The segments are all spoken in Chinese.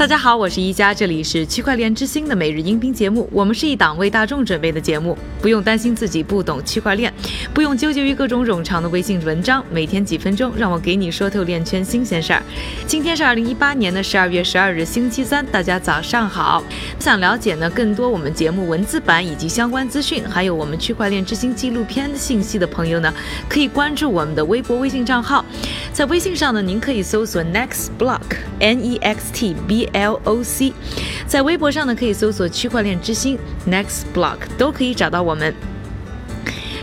大家好，我是一加，这里是区块链之星的每日音频节目。我们是一档为大众准备的节目，不用担心自己不懂区块链，不用纠结于各种冗长的微信文章。每天几分钟，让我给你说透链圈新鲜事儿。今天是二零一八年的十二月十二日，星期三，大家早上好。想了解呢更多我们节目文字版以及相关资讯，还有我们区块链之星纪录片的信息的朋友呢，可以关注我们的微博、微信账号。在微信上呢，您可以搜索 Next Block，N E X T B。L O C，在微博上呢，可以搜索“区块链之星 ”，Next Block 都可以找到我们。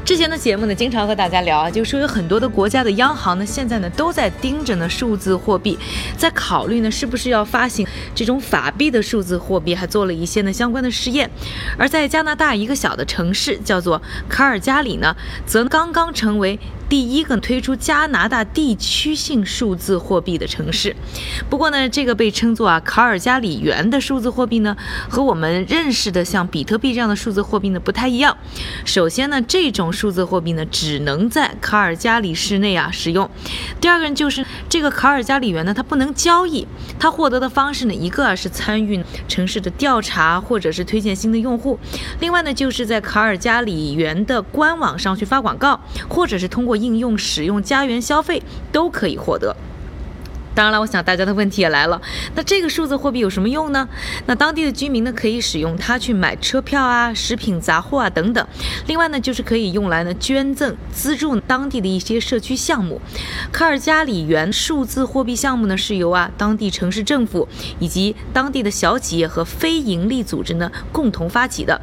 之前的节目呢，经常和大家聊啊，就说有很多的国家的央行呢，现在呢都在盯着呢数字货币，在考虑呢是不是要发行这种法币的数字货币，还做了一些呢相关的试验。而在加拿大一个小的城市叫做卡尔加里呢，则刚刚成为。第一个推出加拿大地区性数字货币的城市，不过呢，这个被称作啊卡尔加里元的数字货币呢，和我们认识的像比特币这样的数字货币呢不太一样。首先呢，这种数字货币呢只能在卡尔加里市内啊使用。第二个呢，就是这个卡尔加里元呢，它不能交易，它获得的方式呢，一个啊是参与城市的调查或者是推荐新的用户，另外呢，就是在卡尔加里元的官网上去发广告，或者是通过。应用使用家园消费都可以获得。当然了，我想大家的问题也来了，那这个数字货币有什么用呢？那当地的居民呢可以使用它去买车票啊、食品杂货啊等等。另外呢，就是可以用来呢捐赠、资助当地的一些社区项目。卡尔加里元数字货币项目呢是由啊当地城市政府以及当地的小企业和非营利组织呢共同发起的。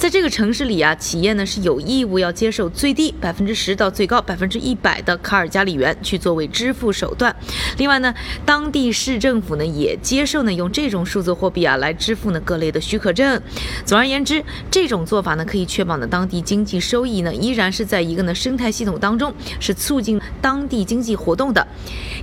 在这个城市里啊，企业呢是有义务要接受最低百分之十到最高百分之一百的卡尔加里元去作为支付手段。另外呢，当地市政府呢也接受呢用这种数字货币啊来支付呢各类的许可证。总而言之，这种做法呢可以确保呢当地经济收益呢依然是在一个呢生态系统当中，是促进当地经济活动的。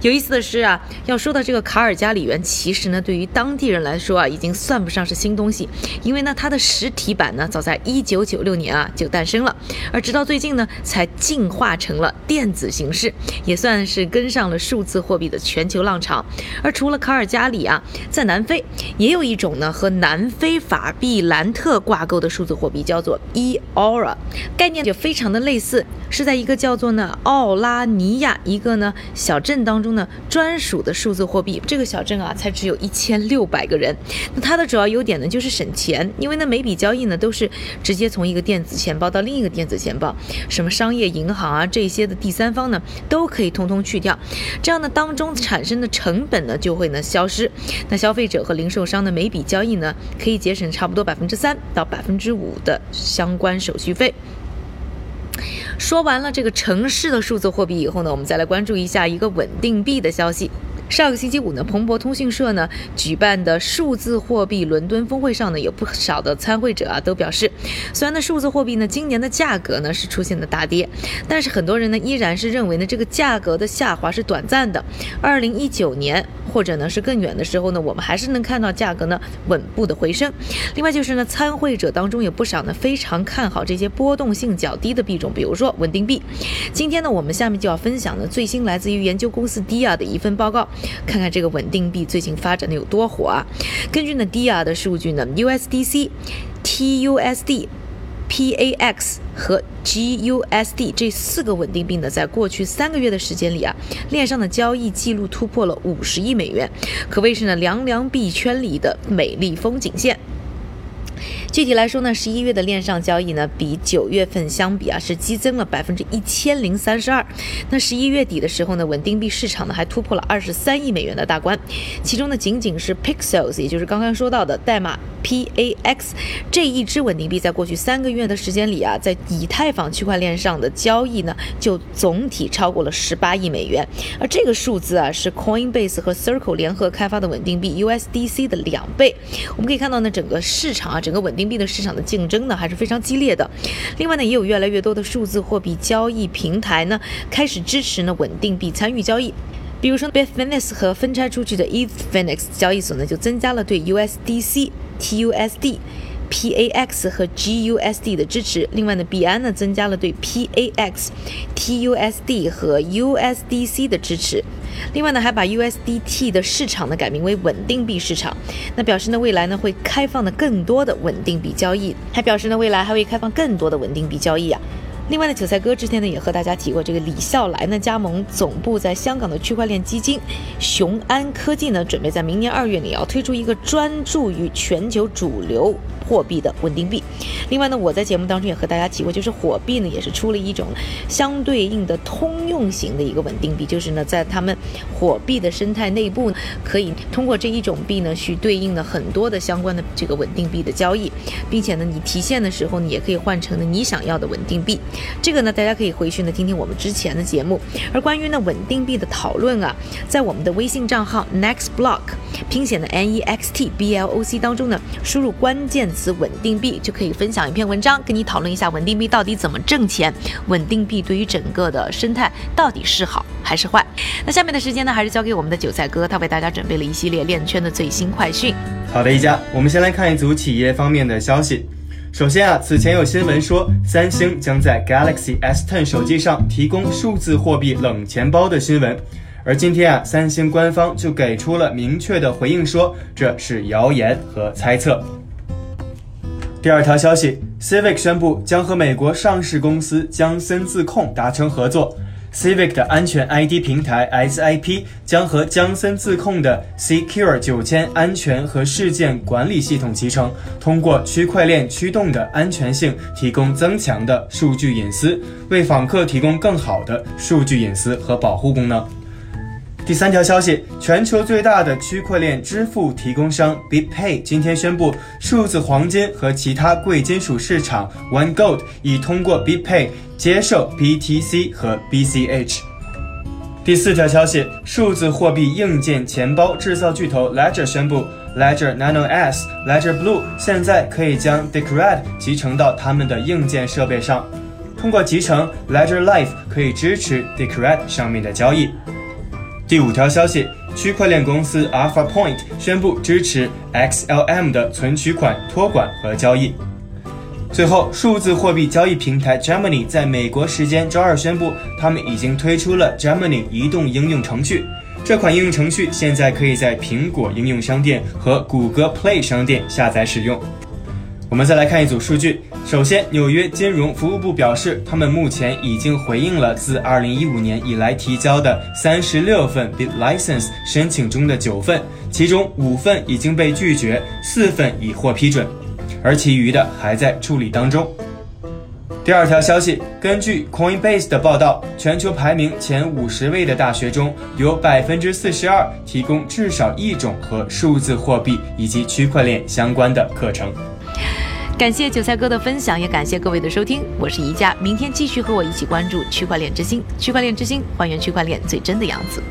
有意思的是啊，要说到这个卡尔加里元，其实呢对于当地人来说啊已经算不上是新东西，因为呢它的实体版呢早。在一九九六年啊就诞生了，而直到最近呢才进化成了电子形式，也算是跟上了数字货币的全球浪潮。而除了卡尔加里啊，在南非也有一种呢和南非法币兰特挂钩的数字货币，叫做 e o r a 概念就非常的类似，是在一个叫做呢奥拉尼亚一个呢小镇当中呢专属的数字货币。这个小镇啊才只有一千六百个人，那它的主要优点呢就是省钱，因为呢每笔交易呢都是。直接从一个电子钱包到另一个电子钱包，什么商业银行啊这些的第三方呢，都可以通通去掉，这样呢当中产生的成本呢就会呢消失，那消费者和零售商的每笔交易呢可以节省差不多百分之三到百分之五的相关手续费。说完了这个城市的数字货币以后呢，我们再来关注一下一个稳定币的消息。上个星期五呢，彭博通讯社呢举办的数字货币伦敦峰会上呢，有不少的参会者啊都表示，虽然呢数字货币呢今年的价格呢是出现了大跌，但是很多人呢依然是认为呢这个价格的下滑是短暂的。二零一九年或者呢是更远的时候呢，我们还是能看到价格呢稳步的回升。另外就是呢参会者当中有不少呢非常看好这些波动性较低的币种，比如说稳定币。今天呢我们下面就要分享呢最新来自于研究公司 Dia 的一份报告。看看这个稳定币最近发展的有多火啊！根据呢 Dia 的数据呢，USDC、TUSD、PAX 和 GUSD 这四个稳定币呢，在过去三个月的时间里啊，链上的交易记录突破了五十亿美元，可谓是呢凉凉币圈里的美丽风景线。具体来说呢，十一月的链上交易呢，比九月份相比啊，是激增了百分之一千零三十二。那十一月底的时候呢，稳定币市场呢还突破了二十三亿美元的大关，其中呢，仅仅是 Pixels，也就是刚刚说到的代码 PAX 这一支稳定币，在过去三个月的时间里啊，在以太坊区块链上的交易呢，就总体超过了十八亿美元。而这个数字啊，是 Coinbase 和 Circle 联合开发的稳定币 USDC 的两倍。我们可以看到呢，整个市场啊，整个稳定币的市场的竞争呢还是非常激烈的。另外呢，也有越来越多的数字货币交易平台呢开始支持呢稳定币参与交易。比如说，Bitfinex 和分拆出去的 ETHFinex 交易所呢就增加了对 USDC、TUSD。PAX 和 GUSD 的支持。另外呢，币安呢增加了对 PAX、TUSD 和 USDC 的支持。另外呢，还把 USDT 的市场呢改名为稳定币市场。那表示呢，未来呢会开放的更多的稳定币交易。还表示呢，未来还会开放更多的稳定币交易啊。另外呢，韭菜哥之前呢也和大家提过，这个李笑来呢加盟总部在香港的区块链基金雄安科技呢，准备在明年二月里要推出一个专注于全球主流。货币的稳定币。另外呢，我在节目当中也和大家提过，就是火币呢也是出了一种相对应的通用型的一个稳定币，就是呢在他们火币的生态内部，可以通过这一种币呢去对应的很多的相关的这个稳定币的交易，并且呢你提现的时候呢也可以换成呢你想要的稳定币。这个呢大家可以回去呢听听我们之前的节目。而关于呢稳定币的讨论啊，在我们的微信账号 Next Block 拼写的 N E X T B L O C 当中呢，输入关键。词稳定币就可以分享一篇文章，跟你讨论一下稳定币到底怎么挣钱，稳定币对于整个的生态到底是好还是坏。那下面的时间呢，还是交给我们的韭菜哥，他为大家准备了一系列链圈的最新快讯。好的，一家，我们先来看一组企业方面的消息。首先啊，此前有新闻说，三星将在 Galaxy S10 手机上提供数字货币冷钱包的新闻，而今天啊，三星官方就给出了明确的回应，说这是谣言和猜测。第二条消息，Civic 宣布将和美国上市公司江森自控达成合作。Civic 的安全 ID 平台 SIP 将和江森自控的 Secure 九千安全和事件管理系统集成，通过区块链驱动的安全性，提供增强的数据隐私，为访客提供更好的数据隐私和保护功能。第三条消息，全球最大的区块链支付提供商 BitPay 今天宣布，数字黄金和其他贵金属市场 One Gold 已通过 BitPay 接受 BTC 和 BCH。第四条消息，数字货币硬件钱包制造巨头 Ledger 宣布，Ledger Nano S、Ledger Blue 现在可以将 Decred 集成到他们的硬件设备上。通过集成，Ledger Life 可以支持 Decred 上面的交易。第五条消息，区块链公司 Alpha Point 宣布支持 XLM 的存取款托管和交易。最后，数字货币交易平台 Gemini 在美国时间周二宣布，他们已经推出了 Gemini 移动应用程序。这款应用程序现在可以在苹果应用商店和谷歌 Play 商店下载使用。我们再来看一组数据。首先，纽约金融服务部表示，他们目前已经回应了自2015年以来提交的36份 BitLicense 申请中的九份，其中五份已经被拒绝，四份已获批准，而其余的还在处理当中。第二条消息，根据 Coinbase 的报道，全球排名前五十位的大学中有百分之四十二提供至少一种和数字货币以及区块链相关的课程。感谢韭菜哥的分享，也感谢各位的收听。我是宜家，明天继续和我一起关注区块链之星。区块链之星，还原区块链最真的样子。